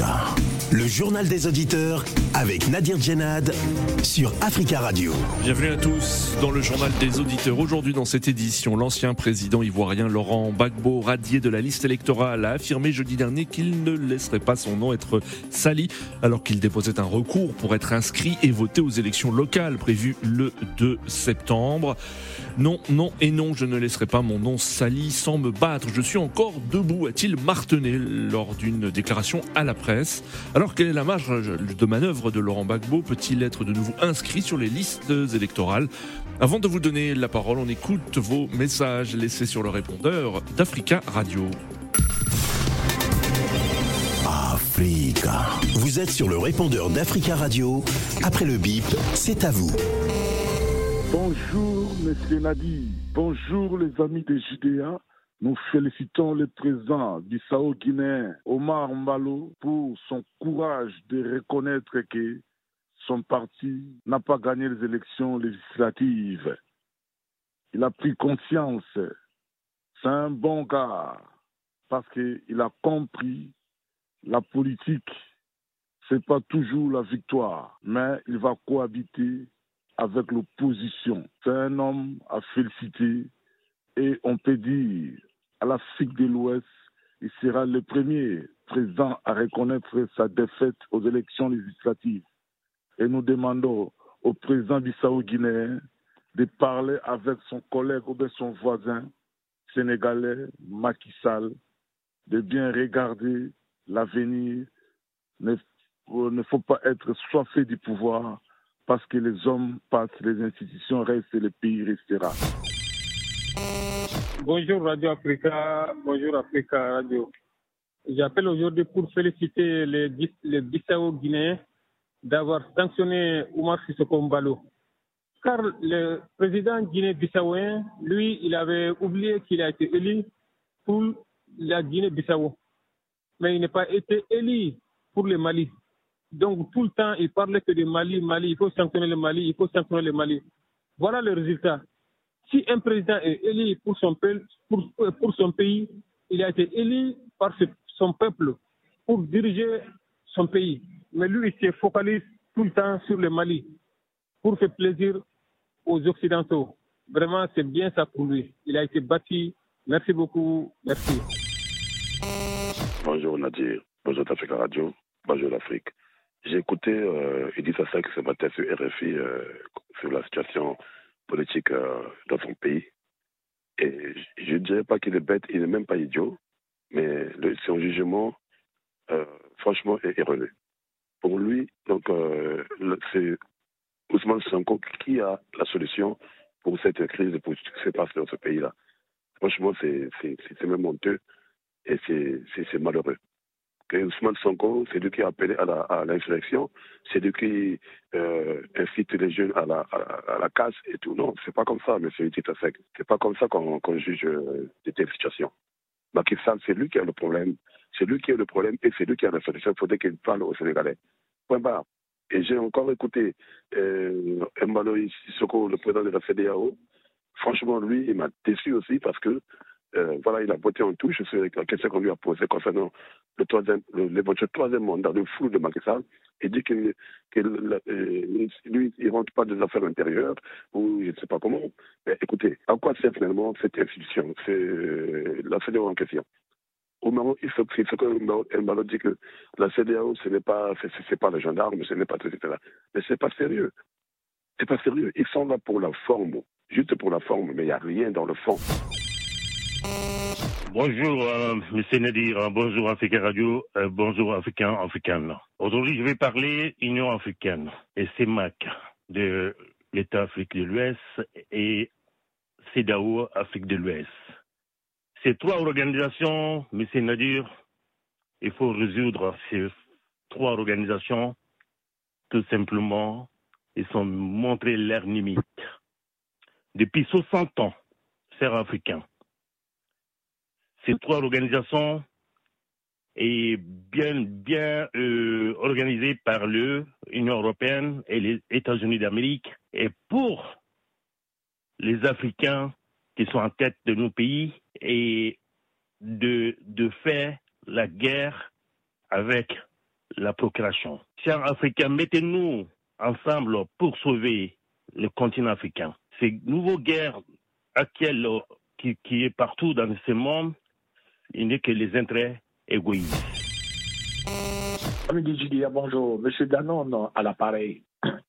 Africa. Journal des auditeurs avec Nadir Djenad sur Africa Radio. Bienvenue à tous dans le journal des auditeurs. Aujourd'hui dans cette édition, l'ancien président ivoirien Laurent Gbagbo, radié de la liste électorale, a affirmé jeudi dernier qu'il ne laisserait pas son nom être sali alors qu'il déposait un recours pour être inscrit et voter aux élections locales prévues le 2 septembre. Non, non et non, je ne laisserai pas mon nom sali sans me battre. Je suis encore debout, a-t-il martené lors d'une déclaration à la presse. Alors quelle est la marge de manœuvre de Laurent Gbagbo Peut-il être de nouveau inscrit sur les listes électorales Avant de vous donner la parole, on écoute vos messages laissés sur le répondeur d'Africa Radio. Africa. Vous êtes sur le répondeur d'Africa Radio. Après le bip, c'est à vous. Bonjour, Monsieur Nadi. Bonjour, les amis de Judéa. Nous félicitons le président du Sao guinéen, Omar Mbalo, pour son courage de reconnaître que son parti n'a pas gagné les élections législatives. Il a pris conscience. C'est un bon gars parce qu'il a compris la politique, c'est pas toujours la victoire, mais il va cohabiter avec l'opposition. C'est un homme à féliciter et on peut dire à l'Afrique de l'Ouest, il sera le premier président à reconnaître sa défaite aux élections législatives. Et nous demandons au président bissau-guinéen de parler avec son collègue ou de son voisin sénégalais, Macky Sall, de bien regarder l'avenir. Il ne faut pas être soifé du pouvoir parce que les hommes passent, les institutions restent et le pays restera. Bonjour Radio Africa, bonjour Africa Radio. J'appelle aujourd'hui pour féliciter les, Bissau-Guinéens d'avoir sanctionné Oumar Sissoko. Car le président guinéen-bissauien, lui, il avait oublié qu'il a été élu pour la Guinée-Bissau. Mais il n'a pas été élu pour le Mali. Donc tout le temps, il parlait que de Mali, Mali, il faut sanctionner le Mali, il faut sanctionner le Mali. Voilà le résultat. Si un président est élu pour son, pour, son pays, il a été élu par son peuple pour diriger son pays. Mais lui, il se focalise tout le temps sur le Mali pour faire plaisir aux Occidentaux. Vraiment, c'est bien ça pour lui. Il a été bâti. Merci beaucoup. Merci. Bonjour Nadir. Bonjour Africa Radio. Bonjour l'Afrique. J'ai écouté euh, Edith Assak ce matin sur RFI euh, sur la situation politique euh, dans son pays. Et je ne dirais pas qu'il est bête, il n'est même pas idiot, mais son jugement, euh, franchement, est erroné. Pour lui, donc, euh, c'est Ousmane Sanko qui a la solution pour cette crise de politique qui se passe dans ce pays-là. Franchement, c'est même honteux et c'est malheureux que Ousmane Sonko, c'est lui qui a appelé à l'insurrection, c'est lui qui euh, incite les jeunes à la, casse et tout. Non, c'est pas comme ça, M. Titasek. C'est pas comme ça qu'on juge euh, de telles situations. Macky c'est lui qui a le problème. C'est lui qui a le problème et c'est lui qui a la solution. Il faudrait qu'il parle aux Sénégalais. Point barre. Et j'ai encore écouté euh, Sissoko, le président de la CDAO. Franchement, lui, il m'a déçu aussi parce que euh, voilà, il a voté en touche sur la question qu'on lui a posée concernant le troisième, l'éventuel troisième mandat de flou de Macky Sall. Il dit qu'il euh, lui, il rentre pas des affaires intérieures ou je ne sais pas comment. Mais écoutez, à quoi sert finalement cette institution? C'est euh, la CDAO en question. Au moment, il faut ce que Mbalo dit que la CDAO, ce n'est pas, c'est, pas les gendarmes, ce n'est pas tout, etc. Mais c'est pas sérieux. C'est pas sérieux. Ils sont là pour la forme, juste pour la forme, mais il n'y a rien dans le fond. Bonjour, euh, M. Nadir, bonjour Africa Radio, euh, bonjour Africain, Africaine. Aujourd'hui, je vais parler Union africaine et CEMAC de l'État Afrique de l'Ouest et CEDAO Afrique de l'Ouest. Ces trois organisations, M. Nadir, il faut résoudre ces trois organisations tout simplement. Ils ont montré leurs limites. Depuis 60 ans, chers Africains, ces trois organisations est bien, bien euh, organisée par l'Union européenne et les États-Unis d'Amérique. Et pour les Africains qui sont en tête de nos pays et de, de faire la guerre avec la procréation. Chers Africains, mettez-nous ensemble pour sauver le continent africain. Ces nouvelles guerres actuelles qui, qui est partout dans ce monde, il n'est que les intérêts égoïstes. Bonjour. Monsieur Danon à l'appareil.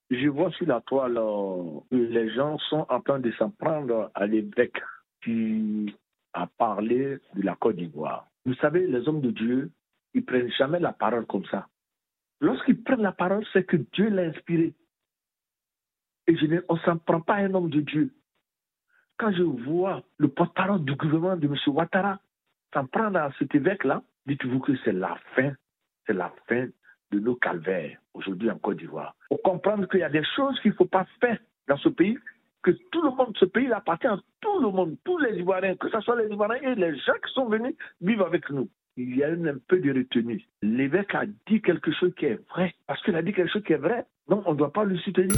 Je vois sur la toile euh, que les gens sont en train de s'en prendre à l'évêque qui a parlé de la Côte d'Ivoire. Vous savez, les hommes de Dieu, ils prennent jamais la parole comme ça. Lorsqu'ils prennent la parole, c'est que Dieu l'a inspiré. Et je ne, on ne s'en prend pas à un homme de Dieu. Quand je vois le porte-parole du gouvernement de M. Ouattara s'en prendre à cet évêque-là, dites-vous que c'est la fin, c'est la fin de nos calvaires aujourd'hui en Côte d'Ivoire. Faut comprendre qu'il y a des choses qu'il ne faut pas faire dans ce pays, que tout le monde, ce pays appartient à tout le monde, tous les Ivoiriens, que ce soit les Ivoiriens et les gens qui sont venus vivre avec nous. Il y a un peu de retenue. L'évêque a dit quelque chose qui est vrai, parce qu'il a dit quelque chose qui est vrai, donc on ne doit pas le soutenir.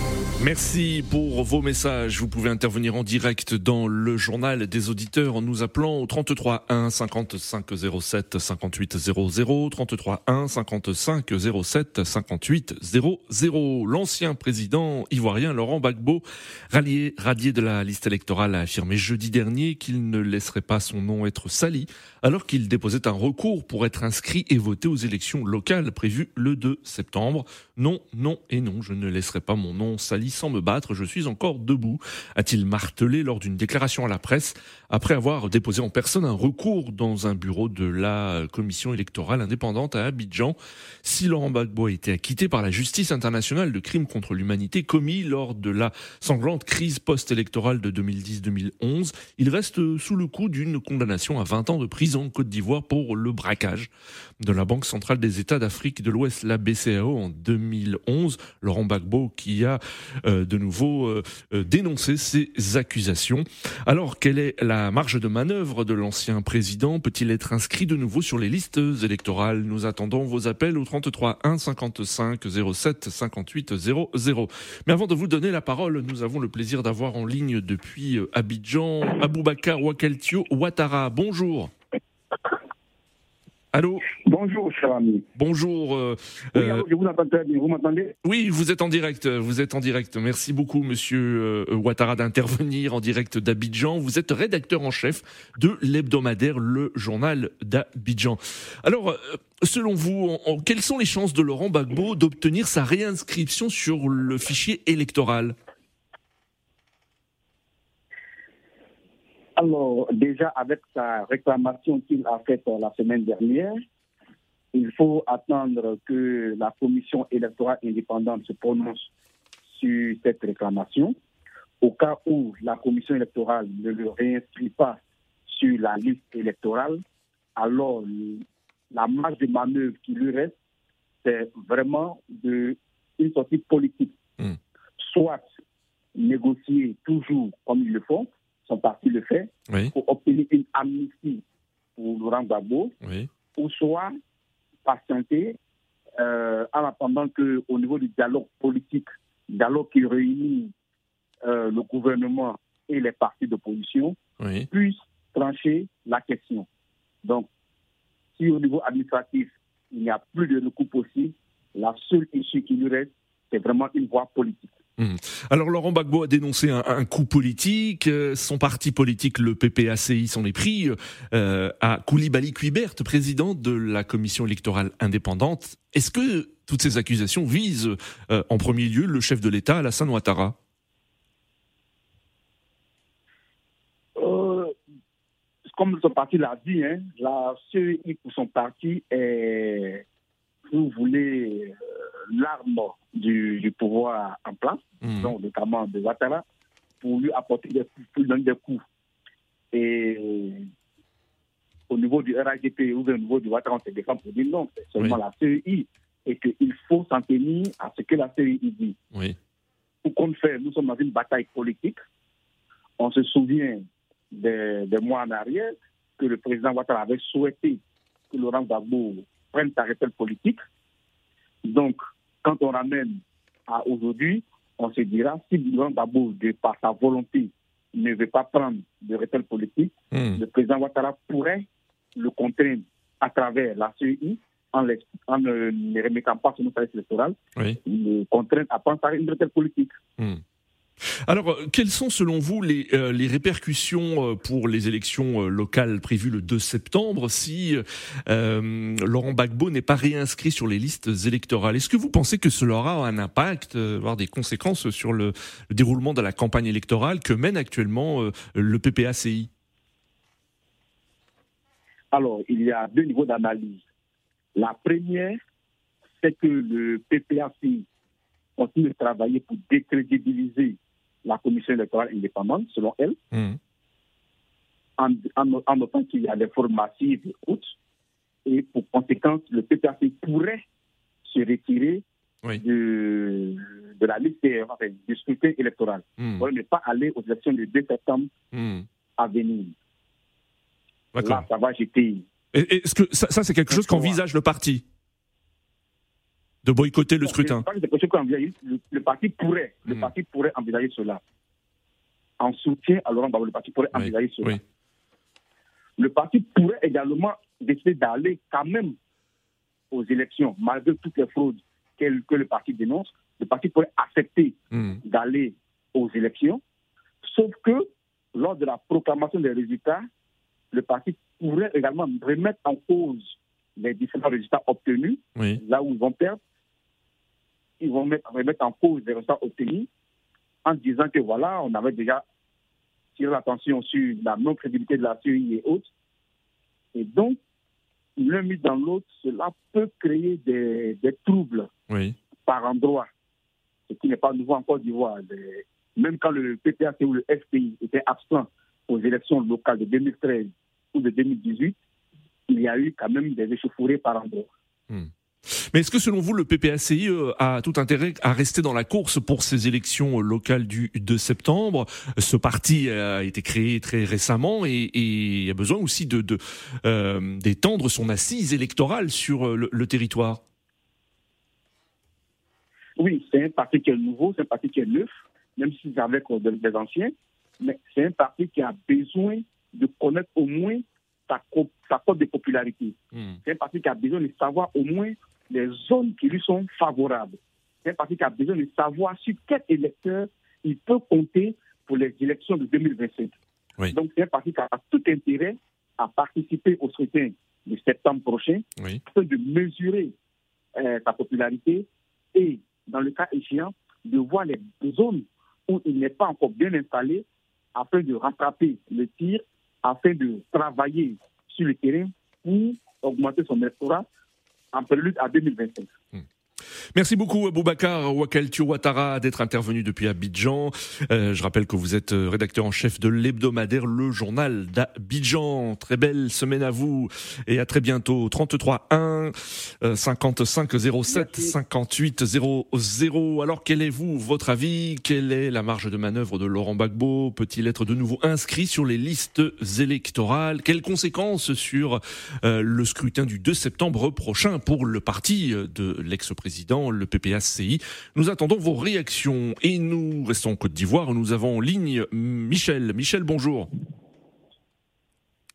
Merci pour vos messages. Vous pouvez intervenir en direct dans le journal des auditeurs en nous appelant au 33 1 55 07 58 00 33 1 55 07 58 00. L'ancien président ivoirien Laurent Gbagbo, rallié, radié de la liste électorale, a affirmé jeudi dernier qu'il ne laisserait pas son nom être sali alors qu'il déposait un recours pour être inscrit et voté aux élections locales prévues le 2 septembre. Non, non et non, je ne laisserai pas mon nom sali sans me battre, je suis encore debout, a-t-il martelé lors d'une déclaration à la presse après avoir déposé en personne un recours dans un bureau de la commission électorale indépendante à Abidjan. Si Laurent Gbagbo a été acquitté par la justice internationale de crimes contre l'humanité commis lors de la sanglante crise post-électorale de 2010-2011, il reste sous le coup d'une condamnation à 20 ans de prison en Côte d'Ivoire pour le braquage de la Banque centrale des États d'Afrique de l'Ouest, la BCAO, en 2011. Laurent Gbagbo qui a de nouveau euh, euh, dénoncé ces accusations. Alors, quelle est la marge de manœuvre de l'ancien président? Peut-il être inscrit de nouveau sur les listes électorales? Nous attendons vos appels au 33 1 55 07 58 00. Mais avant de vous donner la parole, nous avons le plaisir d'avoir en ligne depuis Abidjan Aboubakar Wakeltio Ouattara. Bonjour. Allô? Bonjour, cher ami. Bonjour. Euh, oui, euh, je vous entends très bien. Vous m'entendez? Oui, vous êtes en direct. Vous êtes en direct. Merci beaucoup, monsieur euh, Ouattara, d'intervenir en direct d'Abidjan. Vous êtes rédacteur en chef de l'hebdomadaire Le Journal d'Abidjan. Alors, selon vous, quelles sont les chances de Laurent Gbagbo d'obtenir sa réinscription sur le fichier électoral? Alors, déjà, avec sa réclamation qu'il a faite la semaine dernière, il faut attendre que la commission électorale indépendante se prononce sur cette réclamation. Au cas où la commission électorale ne le réinscrit pas sur la liste électorale, alors la marge de manœuvre qui lui reste, c'est vraiment de, une sortie politique. Hmm. Soit négocier toujours comme ils le font, son parti le fait, pour obtenir une amnistie pour Laurent Gbagbo, ou soit patienter euh, en attendant qu'au niveau du dialogue politique, dialogue qui réunit euh, le gouvernement et les partis d'opposition, puisse trancher la question. Donc, si au niveau administratif, il n'y a plus de recours possible, la seule issue qui lui reste, c'est vraiment une voie politique. Mmh. Alors Laurent Gbagbo a dénoncé un, coup politique. Euh, son parti politique, le PPACI, s'en est pris euh, à Koulibaly Kuibert, président de la commission électorale indépendante. Est-ce que toutes ces accusations visent euh, en premier lieu le chef de l'État, Alassane Ouattara? Comme son parti l'a dit, hein, la CEI pour son parti est, vous voulez, l'arme du, pouvoir en place, hmm. donc notamment de Ouattara, pour lui apporter des coups, pour donner des coups. Et au niveau du RAGP ou au niveau du Ouattara, on se défend pour dire non, c'est seulement la CEI et qu'il faut s'en tenir à ce que la CEI dit. Oui. Pour qu'on fait, nous sommes dans une bataille politique. On se souvient des, des mois en arrière que le président Ouattara avait souhaité que Laurent Gbagbo prenne sa retraite politique. Donc, quand on ramène à aujourd'hui, on se dira si Laurent Gbagbo, de par sa volonté, ne veut pas prendre de retard politique, Hmm. le président Ouattara pourrait le contraindre à travers la CEI en, les- en ne, ne remettant pas son service électoral, Oui. le contraindre à prendre une retraite politique. Hmm. Alors, euh, quelles sont selon vous les, euh, répercussions euh, pour les élections locales prévues le 2 septembre si Laurent Gbagbo n'est pas réinscrit sur les listes électorales? Est-ce que vous pensez que cela aura un impact, voire des conséquences sur le, le déroulement de la campagne électorale que mène actuellement le PPACI Alors, il y a deux niveaux d'analyse. La première, c'est que le PPAC continue de travailler pour décrédibiliser la commission électorale indépendante, selon elle, Hmm. en, en, en notant qu'il y a des formes massives et autres. Et pour conséquence, le PPAC pourrait se retirer Oui. de, de la liste des- enfin, du scrutin électoral. Hmm. Pour ne pas aller aux élections du 2 septembre Hmm. à venir. Là, ça va jeter Et- Est-ce que ça, ça, c'est quelque chose qu'envisage le parti? De boycotter le scrutin. Le, le parti pourrait, le Hmm. parti pourrait envisager cela. En soutien à Laurent Gbagbo, le parti pourrait Oui, envisager cela. oui. Le parti pourrait également décider d'aller quand même aux élections, malgré toutes les fraudes que le parti dénonce. Le parti pourrait accepter Hmm. d'aller aux élections, sauf que lors de la proclamation des résultats, le parti pourrait également remettre en cause les différents résultats obtenus Oui. là où ils vont perdre, ils vont mettre, remettre en cause les résultats obtenus en disant que voilà, on avait déjà tiré l'attention sur la non-crédibilité de la CEI et autres. Et donc, l'un mis dans l'autre, cela peut créer des, des troubles Oui. par endroit, ce qui n'est pas nouveau en Côte d'Ivoire. Même quand le PPAC ou le FPI était absent aux élections locales de 2013 ou de 2018, il y a eu quand même des échauffourées par endroit. Mais est-ce que selon vous, le PPACI euh, a tout intérêt à rester dans la course pour ces élections euh, locales du 2 septembre? Ce parti a été créé très récemment et, et a besoin aussi de euh, d'étendre son assise électorale sur le, territoire. Oui, c'est un parti qui est nouveau, c'est un parti qui est neuf, même si c'est avec euh, des des anciens, mais c'est un parti qui a besoin de connaître au moins sa, sa cote de popularité. Hmm. C'est un parti qui a besoin de savoir au moins les zones qui lui sont favorables. C'est un parti qui a besoin de savoir sur quel électeur il peut compter pour les élections de 2025. Oui. Donc c'est un parti qui a tout intérêt à participer au scrutin de septembre prochain Oui. afin de mesurer euh, sa popularité et, dans le cas échéant, de voir les zones où il n'est pas encore bien installé afin de rattraper le tir, afin de travailler sur le terrain pour augmenter son électorat en prélude à 2025. Merci beaucoup Boubacar Wakaltio Ouattara d'être intervenu depuis Abidjan. Euh, je rappelle que vous êtes euh, rédacteur en chef de l'hebdomadaire Le Journal d'Abidjan. Très belle semaine à vous et à très bientôt. 33 1 euh, 55 07 Merci. 58 00. Alors quel est vous votre avis? Quelle est la marge de manœuvre de Laurent Gbagbo? Peut-il être de nouveau inscrit sur les listes électorales? Quelles conséquences sur euh, le scrutin du 2 septembre prochain pour le parti euh, de l'ex-président, le PPACI. Nous attendons vos réactions et nous restons en Côte d'Ivoire. Nous avons en ligne Michel. Michel, bonjour.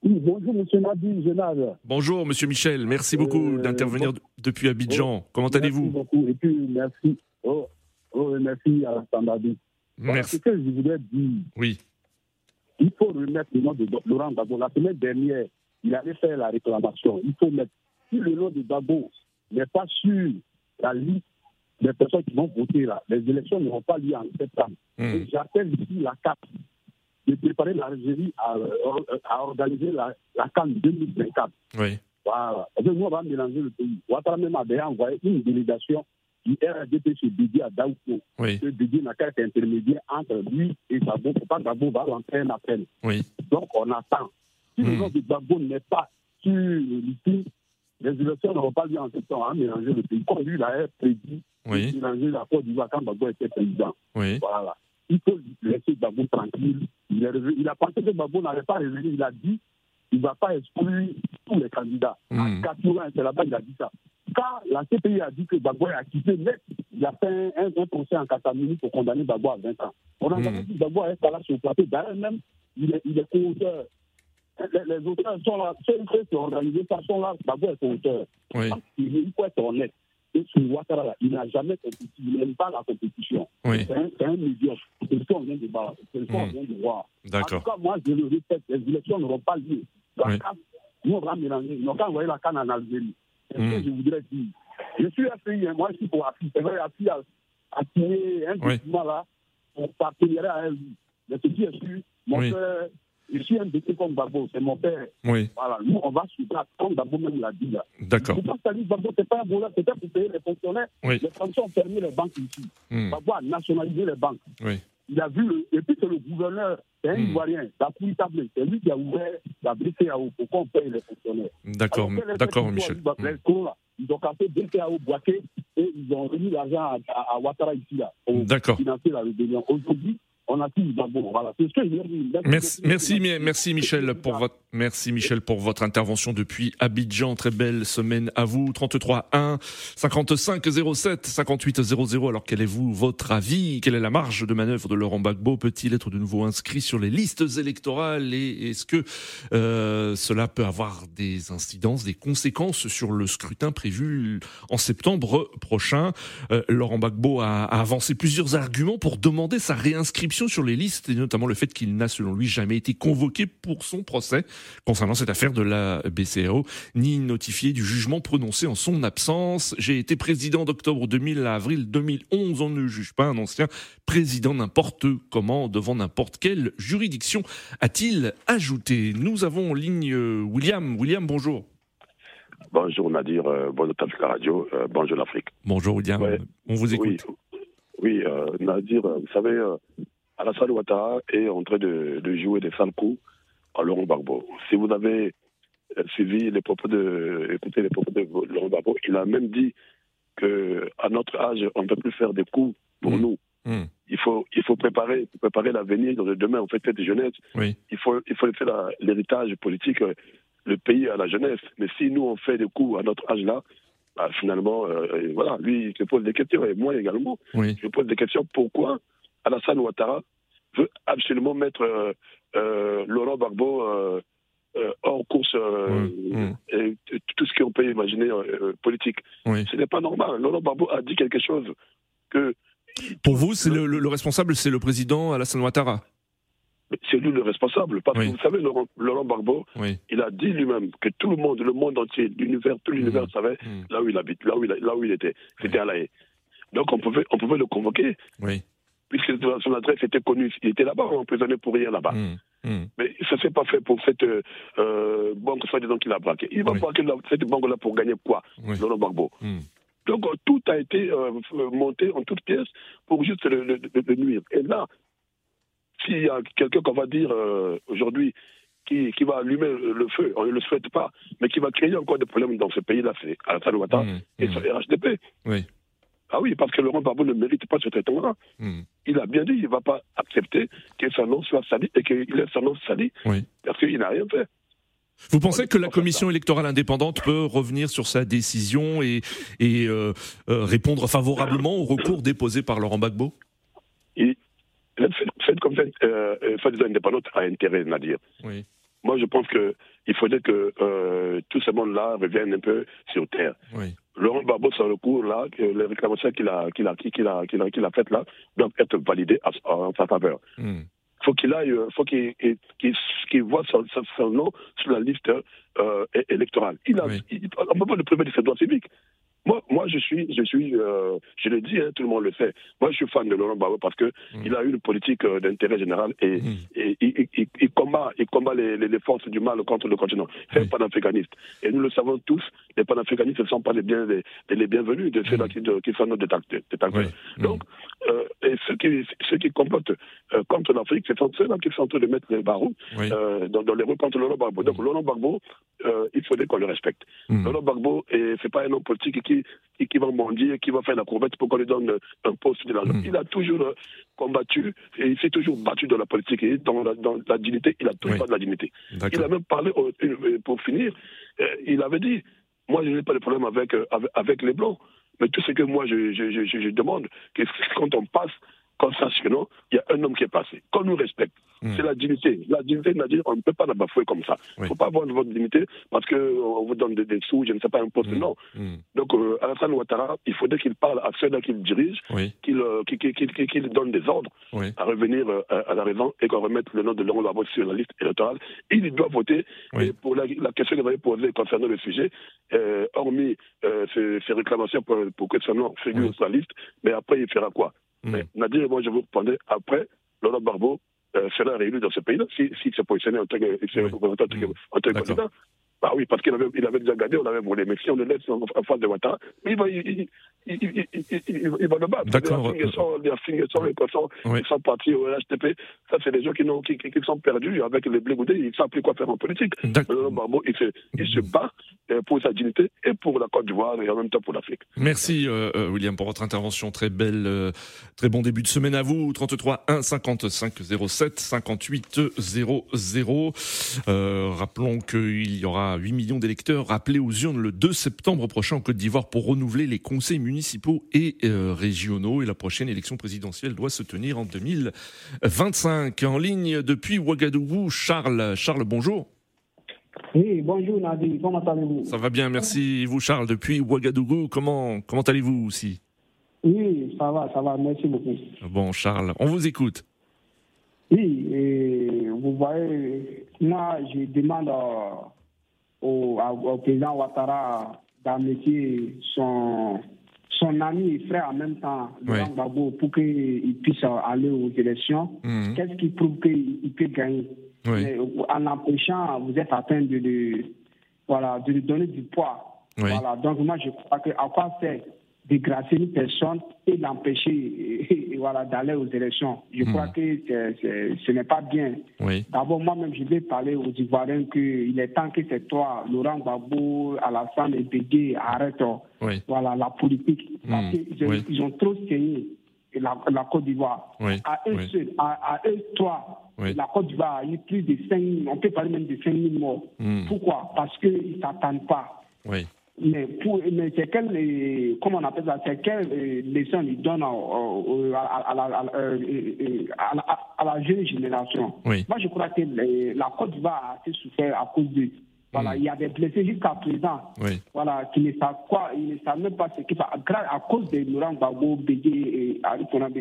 Oui, bonjour, monsieur Nabi Génal. Bonjour, monsieur Michel. Merci beaucoup Euh, d'intervenir bon- depuis Abidjan. Comment Merci allez-vous beaucoup. Et puis, merci. Oh, oh, merci à Standardi. Voilà, Merci. Ce que je voulais dire, Oui. il faut remettre le nom de Laurent Gbagbo. La semaine dernière, il avait fait la réclamation. Il faut mettre, si le nom de Gbagbo n'est pas sur la liste des personnes qui vont voter là, les élections ne vont pas lieu en septembre. Hmm. Et j'appelle ici la CAP de préparer l'Algérie à, à organiser la, la CAN 2024. Oui. Voilà. Nous, on va mélanger le pays. Ouattara même a déjà envoyé une délégation du RDP chez Didier à Daouko. Oui. Que Didier n'a qu'à être intermédiaire entre lui et. Pour pas Gbagbo va rentrer un appel. Oui. Donc, on attend. Si le Hmm. nom de Gbagbo n'est pas sur le listing, les élections ne vont pas lui en septembre à mélanger le pays. Comme lui l'a prédit, Oui. mélanger la Côte d'Ivoire quand Gbagbo était président. Oui. Voilà. Il faut laisser Gbagbo tranquille. Il, est revenu- il a pensé que Gbagbo n'allait pas revenir. Il a dit il ne va pas exclure tous les candidats. Hmm. À 80, c'est là-bas qu'il a dit ça. Quand la CPI a dit que Gbagbo est acquitté net, il a fait un, un procès en Catamini pour condamner Gbagbo à 20 ans. On a mmh. dit d'abord un là sur le plateau. D'ailleurs, même, il est, il est co-auteur. Les, les, auteurs sont là. Ceux qui sont organisés, ça sont là. D'abord, est co-auteur. Oui. Il faut être honnête. Et sur Ouattara, il n'a jamais compétit. Il n'aime pas la compétition. Oui. C'est un, un médiocre. C'est ce qu'on vient de voir. C'est ce qu'on Mmh. vient de voir. En D'accord. tout cas, moi, je le répète, les élections n'auront pas lieu. La Oui. CAF, nous, on va mélanger. Ils n'ont qu'à envoyer la canne en Algérie. C'est ce Mm. que je voudrais dire. Je suis FI, hein. moi, je suis pour AFI. C'est vrai, AFI a, a signé un Oui. document là pour partenariat à lui. Mais ce qui est sûr, mon Oui. Je suis un député comme Babo, c'est mon père. Oui, Voilà, nous, on va soutenir, comme Babo même l'a dit là. d'accord. Je pense que Babo, c'est pas un voleur, c'était pour payer les fonctionnaires. Oui. Les Français ont fermé les banques ici. Hmm. Babo a nationalisé les banques. Oui. Il a vu, le, et puis c'est le gouverneur, c'est un Hmm. Ivoirien, Bakou Tablé, c'est lui qui a ouvert la BCAO pour qu'on paye les fonctionnaires? D'accord, d'accord, Michel. pouvoir, les cons, là, Ils ont cassé BCAO Boaké et ils ont remis l'argent à, à, à Ouattara ici, là, pour D'accord. financer la rébellion. Aujourd'hui, on a Gbagbo. Voilà, c'est ce que je veux dire. Merci, merci, merci Michel pour votre merci Michel pour votre intervention depuis Abidjan. Très belle semaine à vous. 33 1 55 07 58 00. Alors quel est vous votre avis? Quelle est la marge de manœuvre de Laurent Gbagbo? Peut-il être de nouveau inscrit sur les listes électorales? Et est-ce que euh, cela peut avoir des incidences, des conséquences sur le scrutin prévu en septembre prochain? Euh, Laurent Gbagbo a, a avancé plusieurs arguments pour demander sa réinscription sur les listes, et notamment le fait qu'il n'a, selon lui, jamais été convoqué pour son procès concernant cette affaire de la BCAO, ni notifié du jugement prononcé en son absence. J'ai été président d'octobre 2000 à avril 2011. On ne juge pas un ancien président n'importe comment devant n'importe quelle juridiction, a-t-il ajouté. Nous avons en ligne euh, William. William, bonjour. Bonjour Nadir, euh, bonjour Africa Radio, euh, bonjour l'Afrique. Bonjour William. Ouais. On vous écoute. Oui, oui euh, Nadir, vous savez, Alassane Ouattara est en train de, de jouer des sales coups à Laurent Gbagbo. Si vous avez euh, suivi les propos de, écoutez les propos de Laurent Gbagbo, il a même dit que à notre âge, on ne peut plus faire des coups pour Mm. nous. Mm. Il faut, il faut préparer, préparer l'avenir. Dans le demain, on fait cette jeunesse. Oui. Il faut, il faut laisser la- l'héritage politique, euh, le pays à la jeunesse. Mais si nous, on fait des coups à notre âge-là, bah, finalement, euh, voilà, lui, il se pose des questions, et moi également, Oui. je pose des questions. Pourquoi Alassane Ouattara veut absolument mettre euh, euh, Laurent Gbagbo euh, hors course euh, Mm. et tout ce qu'on peut imaginer politique Oui. Ce n'est pas normal. Laurent Gbagbo a dit quelque chose que Pour vous, c'est le, le- le responsable, c'est le président Alassane Ouattara. c'est lui le responsable. Parce Oui. que vous savez, Laurent, Laurent Oui. il a dit lui-même que tout le monde, le monde entier, l'univers, tout l'univers Mhm. savait là où il habite, là où il, là où il était. C'était à La Haye. Donc on pouvait, on pouvait le convoquer, Oui. Puisque son adresse était connue. Il était là-bas, emprisonné pour rien là-bas. Mm. Mm. Mais ça ne s'est pas fait pour cette euh, banque soi-disant qu'il a braquée. Il va Oui. braquer cette banque-là pour gagner quoi? Oui. Laurent Gbagbo. Mm. Donc euh, tout a été euh, monté en toutes pièces pour juste le, le- le- le nuire. Et là, s'il y a quelqu'un qu'on va dire euh, aujourd'hui qui, qui va allumer le feu, on ne le souhaite pas, mais qui va créer encore des problèmes dans ce pays-là, c'est Alassane Ouattara et son RHDP. Oui. Ah oui, parce que Laurent Gbagbo ne mérite pas ce traitement-là. Il a bien dit qu'il ne va pas accepter que son nom soit sali et qu'il laisse son nom sali Oui. parce qu'il n'a rien fait. Vous pensez que la commission électorale indépendante peut revenir sur sa décision et, et euh, euh, répondre favorablement au recours déposé par Laurent Gbagbo? Comme ça, euh, euh, indépendante a intérêt, Nadir. Oui. Moi, je pense qu'il faudrait que tout ce monde-là revienne un peu sur terre. Oui. Laurent Gbagbo, sur le cours, là, que les réclamations qu'il a, qu'il a, qu'il a, qu'il a, qu'il a faites là, doivent être validées en sa faveur. Mm. faut qu'il aille, euh, faut qu'il qu'il- voit son, son- son nom sur la liste euh, électorale. Il a, Oui. il- on peut pas le priver de ses droits civiques. Moi, moi, je suis, je suis, euh, je le dis, hein, tout le monde le sait. Moi, je suis fan de Laurent Gbagbo parce que Mm. il a une politique euh, d'intérêt général et, Mm. et il, combat, il combat les, les- les forces du mal contre le continent. C'est Oui. un panafricaniste. Et nous le savons tous, les panafricanistes ne sont pas les, bien, les, les bienvenus de ceux-là Mm. qui, de- qui sont nos détracteurs. Oui. Donc, euh, et ceux qui, ceux qui complotent contre l'Afrique, ce sont ceux-là qui sont en train de mettre les barreaux Oui. dans, dans les rues contre Laurent Gbagbo. Donc, Laurent Gbagbo, il faudrait qu'on le respecte. Laurent Gbagbo, c'est pas un homme politique qui, qui, qui va mendier, qui va faire la courbette pour qu'on lui donne un poste de l'argent. Mm. Il a toujours euh, combattu et il s'est toujours battu dans la politique et dans la, dans la dignité. Il a toujours Oui. pas de la dignité. Il a même parlé, euh, pour finir, euh, il avait dit, moi je n'ai pas de problème avec, avec, avec les Blancs, mais tout ce que moi je, je, je, je- je demande, que quand on passe qu'on sache que non, il y a un homme qui est passé, qu'on nous respecte. Mm. C'est la dignité. La dignité, c'est-à-dire on ne peut pas la bafouer comme ça. Il ne faut pas avoir votre dignité parce qu'on vous donne des, des, sous, je ne sais pas, un poste. Mm. Non. Mm. Donc, euh, Alassane Ouattara, il faudrait qu'il parle à ceux-là qu'il dirige, Oui. qu'il euh, qu'il- donne des ordres Oui. à revenir euh, à, à la raison et qu'on remette le nom de Laurent Gbagbo sur la liste électorale. Il doit voter. Et pour la, la question que vous avez posée concernant le sujet, euh, hormis euh, ces réclamations pour, pour que son nom figure sur la liste, mais après, il fera quoi? Mm. mais Nadir, moi, je vous répondais, après, Laurent Barbeau euh, sera réélu dans ce pays-là, s'il si, s'est positionné en tant que, Oui. en tant que, en tant que candidat. Bah oui, parce qu'il avait, il avait déjà gagné, on avait volé, mais si on le laisse en, face de Ouattara, il va, il, il, il, va le battre. D'accord. Les sont, les sont, ils sont, ils sont partis au HTP. Ça, c'est des gens qui, qui, qui, sont perdus avec les blégoudés, ils ne savent plus quoi faire en politique. Il se, il se bat euh, pour sa dignité et pour la Côte d'Ivoire et en même temps pour l'Afrique. Merci euh, euh, William pour votre intervention. Très belle, euh, très bon début de semaine à vous. 33 1 55 07 58 00. Euh, rappelons qu'il y aura 8 millions d'électeurs rappelés aux urnes le 2 septembre prochain en Côte d'Ivoire pour renouveler les conseils municipaux et euh, régionaux. Et la prochaine élection présidentielle doit se tenir en 2025. En ligne depuis Ouagadougou, Charles. Charles, bonjour. Oui, bonjour Nadir, comment allez-vous? Ça va bien, merci. Et vous, Charles, depuis Ouagadougou, comment, comment allez-vous aussi? Oui, ça va, ça va, merci beaucoup. Bon, Charles, on vous écoute. Oui, et vous voyez, moi, je demande au, au président Ouattara d'amitié son, son ami et frère en même temps, Oui. Gbagbo, pour qu'il puisse aller aux élections. Mhm. Qu'est-ce qui prouve qu'il il peut gagner? Oui. Mais En empêchant, vous êtes train de, de- voilà, de lui donner du poids. Oui. Voilà, donc moi, je crois que à quoi faire dégracier une personne et l'empêcher voilà, d'aller aux élections. Je Mhm. crois que ce n'est pas bien. Oui. D'abord, moi-même, je vais parler aux Ivoiriens qu'il est temps que c'est toi, Laurent Gbagbo, Alassane et Bégué, arrêtent euh, Oui. voilà, la politique. Parce Mhm. qu'ils Oui. ils ont trop saigné la, la Côte d'Ivoire. À eux seuls, à, à eux trois, Oui. la Côte d'Ivoire a eu plus de 5 000, on peut parler même de 5 000 morts. Mhm. Pourquoi? Parce qu'ils ne s'attendent pas. Oui. Mais, pour, mais c'est quelle, comment on appelle ça, c'est quelle euh, leçon ils donnent à, à- à- la- à la- euh, euh, à la- jeune génération? Oui. Moi, je crois que la Côte d'Ivoire a assez souffert à cause de. Voilà, Mm. il y a des blessés jusqu'à présent. Oui. Voilà, qui ne savent quoi, ils ne savent même pas ce qui va. À cause de Laurent Gbagbo, Bégué et Konambe.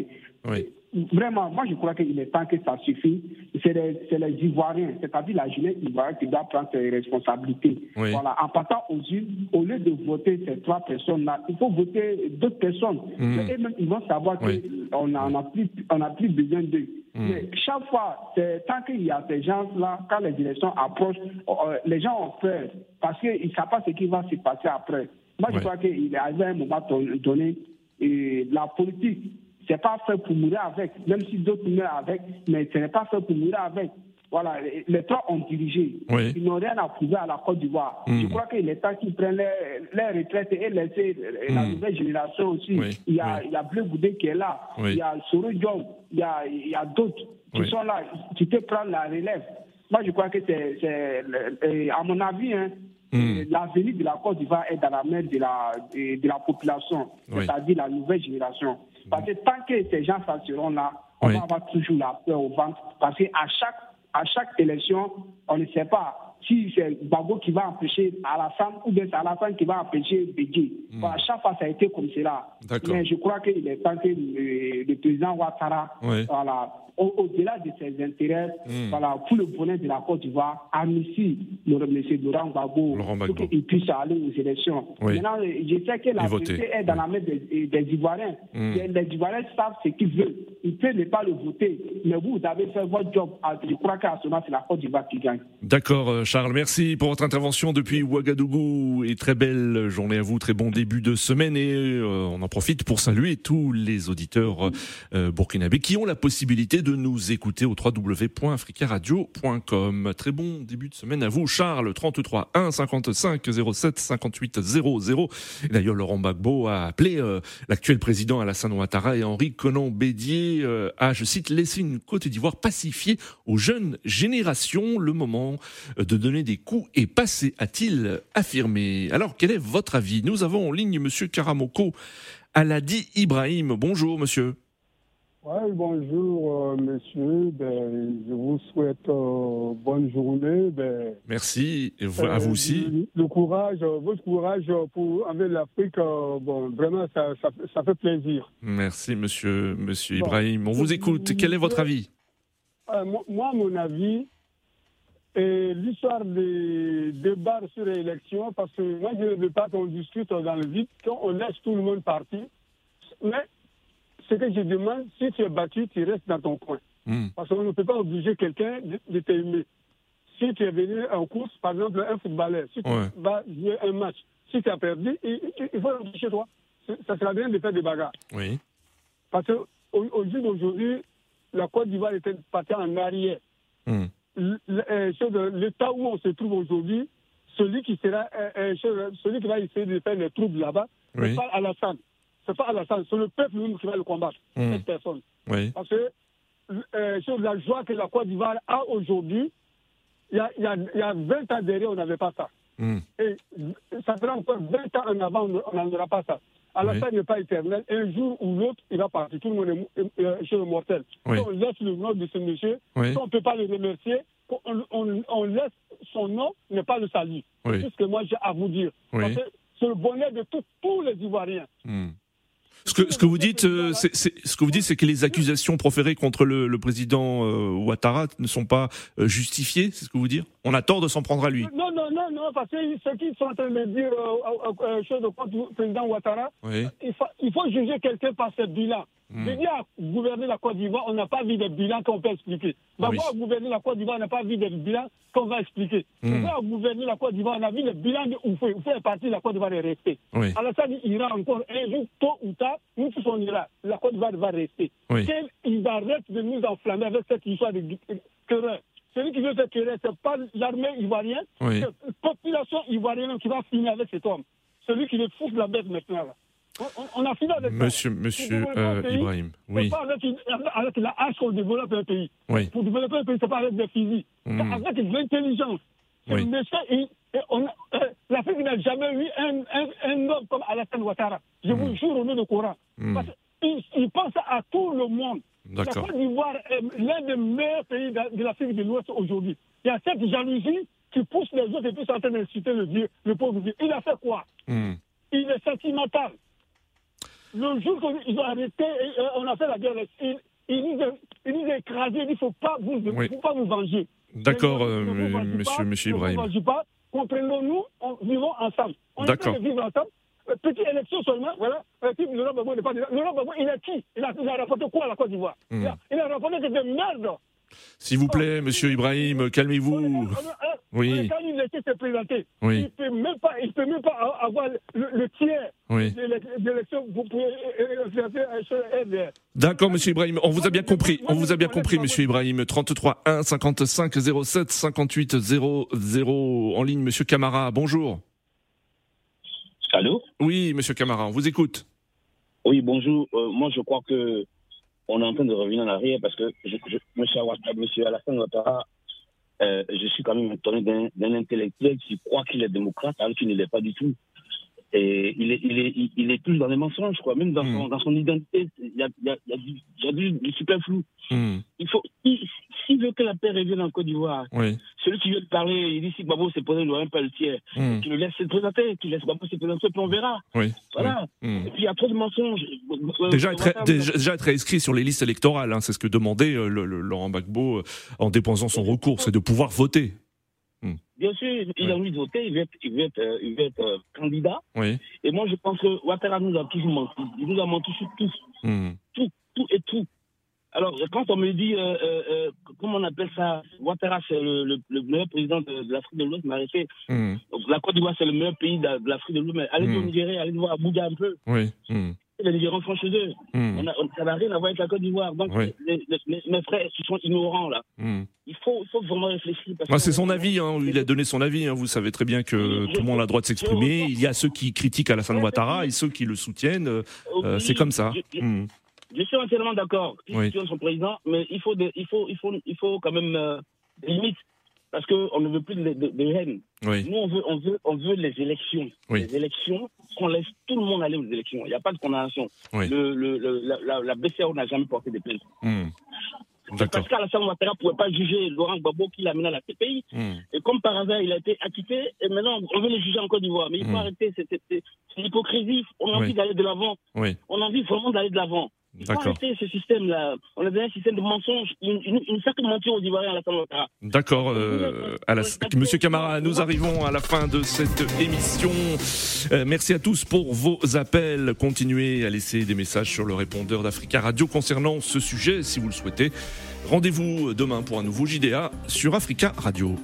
Oui. Vraiment, moi je crois qu'il est temps que ça suffit. C'est les, les Ivoiriens, c'est-à-dire la jeunesse ivoirienne qui doit prendre ses responsabilités. Oui. Voilà, en partant aux urnes, au lieu de voter ces trois personnes-là, il faut voter d'autres personnes. Mm. Et même ils vont savoir Oui. qu'on a plus, on a plus besoin d'eux. Mm. Mais chaque fois, tant qu'il y a ces gens-là, quand les élections approchent, euh, les gens ont peur parce qu'ils ne savent pas ce qui va se passer après. Moi, je crois qu'il est arrivé à un moment don- donné, et la politique, c'est pas fait pour mourir avec, même si d'autres meurent avec, mais ce n'est pas fait pour mourir avec. Voilà, les- trois ont dirigé. Oui. Ils n'ont rien à prouver à la Côte d'Ivoire. Mm. Je crois qu'il est temps qu'ils prennent les retraites et laisser la Mm. nouvelle génération aussi. Oui, Il y a, oui. il y a Bleu Goudé qui est là. Il y a Soro. Il y a, il y a d'autres qui sont là. Tu peux prendre la relève. Moi, je crois que c'est, à mon avis, hein, Mm. euh, l'avenir de la Côte d'Ivoire est dans la main de la, de, de la population, Oui. c'est-à-dire la nouvelle génération. Parce que tant que ces gens seront là, on Oui. va avoir toujours la peur au ventre. Parce qu'à chaque, à chaque élection, on ne sait pas si c'est Bago qui va empêcher Alassane ou bien c'est Alassane qui va empêcher Bégué. Voilà, chaque fois, ça a été comme cela. Hmm. Mais je crois qu'il est temps que le, le président Ouattara, Oui. voilà, au- au-delà de ses intérêts, Mm. voilà, pour le bonheur de la Côte d'Ivoire, amicie le M. Laurent Gbagbo, pour qu'il puisse aller aux élections. Oui. Maintenant, je sais que la vérité est dans la main des, des Ivoiriens. Mm. Les, les Ivoiriens savent ce qu'ils veulent. Ils peuvent ne pas le voter. Mais vous, vous avez fait votre job. Ah, Je crois qu'à ce moment, c'est la Côte d'Ivoire qui gagne. D'accord, euh, Charles. Merci pour votre intervention depuis Ouagadougou et très belle journée à vous, très bon début de semaine et euh, on en profite pour saluer tous les auditeurs euh, burkinabés qui ont la possibilité de nous écouter au www.africaradio.com. Très bon début de semaine à vous, Charles. 33 1 55 07 58 00. Et D'ailleurs, Laurent Gbagbo a appelé euh, l'actuel président Alassane Ouattara et Henri Conan Bédier euh, à, je cite, laisser une Côte d'Ivoire pacifiée aux jeunes générations. Le moment de donner des coups est passé, a-t-il affirmé? Alors, quel est votre avis? Nous avons en ligne Monsieur Karamoko Aladi Ibrahim. Bonjour, monsieur. Oui, bonjour, euh, monsieur. Ben, je vous souhaite euh, bonne journée. Ben, Merci, et vous- à vous euh, aussi. Le, le courage, votre courage pour avec l'Afrique, bon, vraiment, ça, ça, ça fait plaisir. Merci, monsieur, monsieur. Ibrahim. On vous écoute. Quel est votre avis? moi, mon avis, l'histoire des débats sur l'élection, parce que moi, je ne veux pas qu'on discute dans le vide, qu'on laisse tout le monde partir. Mais ce que je demande, si tu es battu, tu restes dans ton coin. Hmm. Parce qu'on ne peut pas obliger quelqu'un de, de t'aimer. Si tu es venu en course, par exemple, un footballeur, si tu vas jouer un match, si tu as perdu, il, il- il faut rentrer chez toi. Ça sera bien de faire des bagarres. Oui. Parce qu'au au jour d'aujourd'hui, la Côte d'Ivoire était partie en arrière. Hmm. Euh, L'état où on se trouve aujourd'hui, celui qui sera, euh, euh, celui qui va essayer de faire les troubles là-bas, Oui. c'est pas Alassane. C'est pas Alassane, c'est le peuple lui qui va le combattre, Hmm. cette personne. Oui. Parce que euh, sur la joie que la Côte d'Ivoire a aujourd'hui, il y a, il y, a, il y a 20 ans derrière, on n'avait pas ça. Hmm. Et ça fera encore 20 ans en avant, on n'en aura pas ça. Alassane n'est pas éternel. Un jour ou l'autre, il va partir. Tout le monde est, chez le mortel. Oui. Si on laisse le nom de ce monsieur, Oui. si on ne peut pas le remercier, on, on- on laisse son nom, mais pas le salut. Oui. C'est ce que moi j'ai à vous dire. Oui. C'est le bonheur de tous- tous les Ivoiriens. Hmm. Ce que, ce que vous dites, euh, c'est- ce que vous dites, c'est que les accusations proférées contre le, le président euh, Ouattara ne sont pas euh, justifiées. C'est ce que vous dites On a tort de s'en prendre à lui. Non, non, non, non, parce que ce qu'ils sont en train de dire, euh, euh, chose contre le président Ouattara, Oui. il faut, il faut juger quelqu'un par ses Hmm. Déjà, à gouverner la Côte d'Ivoire, on n'a pas vu des bilans qu'on peut expliquer. D'abord, à gouverner la Côte d'Ivoire, on n'a pas vu des bilans qu'on va expliquer. Déjà, à gouverner la Côte d'Ivoire, on a vu les bilans de Oufé. Oufé est parti, la Côte d'Ivoire est restée. Oui. Alassane ira encore un jour, tôt ou tard, nous tous on ira. La Côte d'Ivoire va rester. Oui. Qu'ils arrêtent de nous enflammer avec cette histoire de querelle. Celui qui veut faire querelle, ce n'est pas l'armée ivoirienne, Oui. c'est la population ivoirienne qui va finir avec cet homme. Celui qui veut foutre la bête maintenant. Là. On, a fini avec ça. Monsieur, monsieur Pour développer euh, pays, Ibrahim. Oui. pas avec, avec la hache qu'on développe un pays. Oui. Pour développer un pays, c'est pas avec des fusils. Mm. C'est avec de l'intelligence. Oui. et euh, L'Afrique n'a jamais eu un, un, un homme comme Alassane Ouattara. Je vous jure au nom du Coran. Mm. Parce qu'il il pense à tout le monde. La D'accord. Côte d'Ivoire est l'un des meilleurs pays de de l'Afrique de l'Ouest aujourd'hui. Il y a cette jalousie qui pousse les autres et puis sont en train d'insulter le vieux, le pauvre vieux. Il a fait quoi? Hmm. Il est sentimental. Le jour qu'ils ont arrêté, euh, on a fait la guerre, il, il nous a, il nous a écrasés, il ne faut pas vous, Oui. faut pas vous venger. D'accord, euh, monsieur, pas, monsieur ne vous Ibrahim. pas, comprenons-nous, on- vivons ensemble. On D'accord. vivre ensemble. Euh, Petite élection seulement, voilà. Laurent Gbagbo n'est pas. Laurent Gbagbo, il est qui? Il a, il a rapporté quoi à la Côte d'Ivoire? Hmm. il, a, il a rapporté que des merdes. S'il vous plaît, monsieur Ibrahim, calmez-vous. Oui. Quand il était se présenter, Oui. il ne peut même pas, il peut même pas avoir le, le tiers Oui. de l'é- de l'élection pour euh, euh, faire sur RDR. D'accord, monsieur Ibrahim. On vous a bien compris. On vous a bien compris, monsieur Ibrahim. 33 1 55 07 58 00 en ligne, monsieur Camara. Bonjour. Allô? Oui, monsieur Camara, on vous écoute. Oui, bonjour. Euh, moi, je crois que on est en train de revenir en arrière parce que je, je, monsieur, monsieur Alassane Ouattara, euh, je suis quand même étonné d'un intellectuel qui croit qu'il est démocrate alors qu'il ne l'est pas du tout. Et il est, il est, il- il est plus dans les mensonges, quoi. Même dans, son, dans son identité, il y a, il y a, il y a du, du superflu. Hmm. Il faut, s'il veut que la paix revienne en Côte d'Ivoire, Oui. celui qui veut parler, il dit si Gbagbo s'est pas le tiers. Hmm. Tu le laisses se présenter, tu laisses Gbagbo se présenter, puis on verra. Oui. Voilà. Hmm. Et puis il y a trop de mensonges. Déjà être, déjà, déjà être inscrit sur les listes électorales, hein, c'est ce que demandait euh, le, le- Laurent Gbagbo euh, en déposant son recours, c'est de pouvoir voter. Bien sûr, il a envie de voter, il veut être, il veut être, il veut être, euh, candidat. Oui. Et moi, je pense que Ouattara nous a toujours menti. Il nous a menti sur tout. Hmm. Tout, tout et tout. Alors, quand on me dit, euh, euh, euh, comment on appelle ça Ouattara, c'est le, le- le meilleur président de, de l'Afrique de l'Ouest, arrêtez. Hmm. Donc, la Côte d'Ivoire, c'est le meilleur pays de, de l'Afrique de l'Ouest. Mais allez Mm. au Nigeria, allez voir Abuja un peu. Oui. Hmm. Les Nigériens sont chez eux. Hmm. On a- on- ça n'a rien à voir avec la Côte d'Ivoire. Donc, Oui. les, les- mes, mes frères, ils sont ignorants, là. Hmm. Il faut, vraiment réfléchir. Ah, c'est son avis, hein, il a donné son avis. hein, vous savez très bien que tout le monde a le droit de s'exprimer. Il y a ceux qui critiquent Alassane Ouattara et ceux qui le soutiennent. euh, c'est comme ça. Je- je- Hmm. Suis entièrement d'accord. Oui. Son président, mais il faut, il faut, il faut, il faut quand même euh, des limites. parce qu'on ne veut plus de, de, de haine. Oui. Nous, on veut, on, veut, on veut les élections. Oui. Les élections, qu'on laisse tout le monde aller aux élections. Il n'y a pas de condamnation. Oui. Le, le, le- la, la, BCAO n'a jamais porté de plainte. Hmm. D'accord. parce qu'Alassane Ouattara ne pouvait pas juger Laurent Gbagbo qui l'a mené à la CPI. Hmm. Et comme par hasard, il a été acquitté, et maintenant, on veut le juger en Côte d'Ivoire. Mais il faut Mm. arrêter, c'est l'hypocrisie. On a envie d'aller de l'avant. Oui. On a envie vraiment d'aller de l'avant. D'accord. arrêter ce système-là. On un système de mensonges. Il, il, il ne fait que mentir aux Ivoiriens, Alassane Ouattara. D'accord, euh, à la- Monsieur Camara, nous arrivons à la fin de cette émission. Euh, merci à tous pour vos appels. Continuez à laisser des messages sur le répondeur d'Africa Radio concernant ce sujet, si vous le souhaitez. Rendez-vous demain pour un nouveau JDA sur Africa Radio.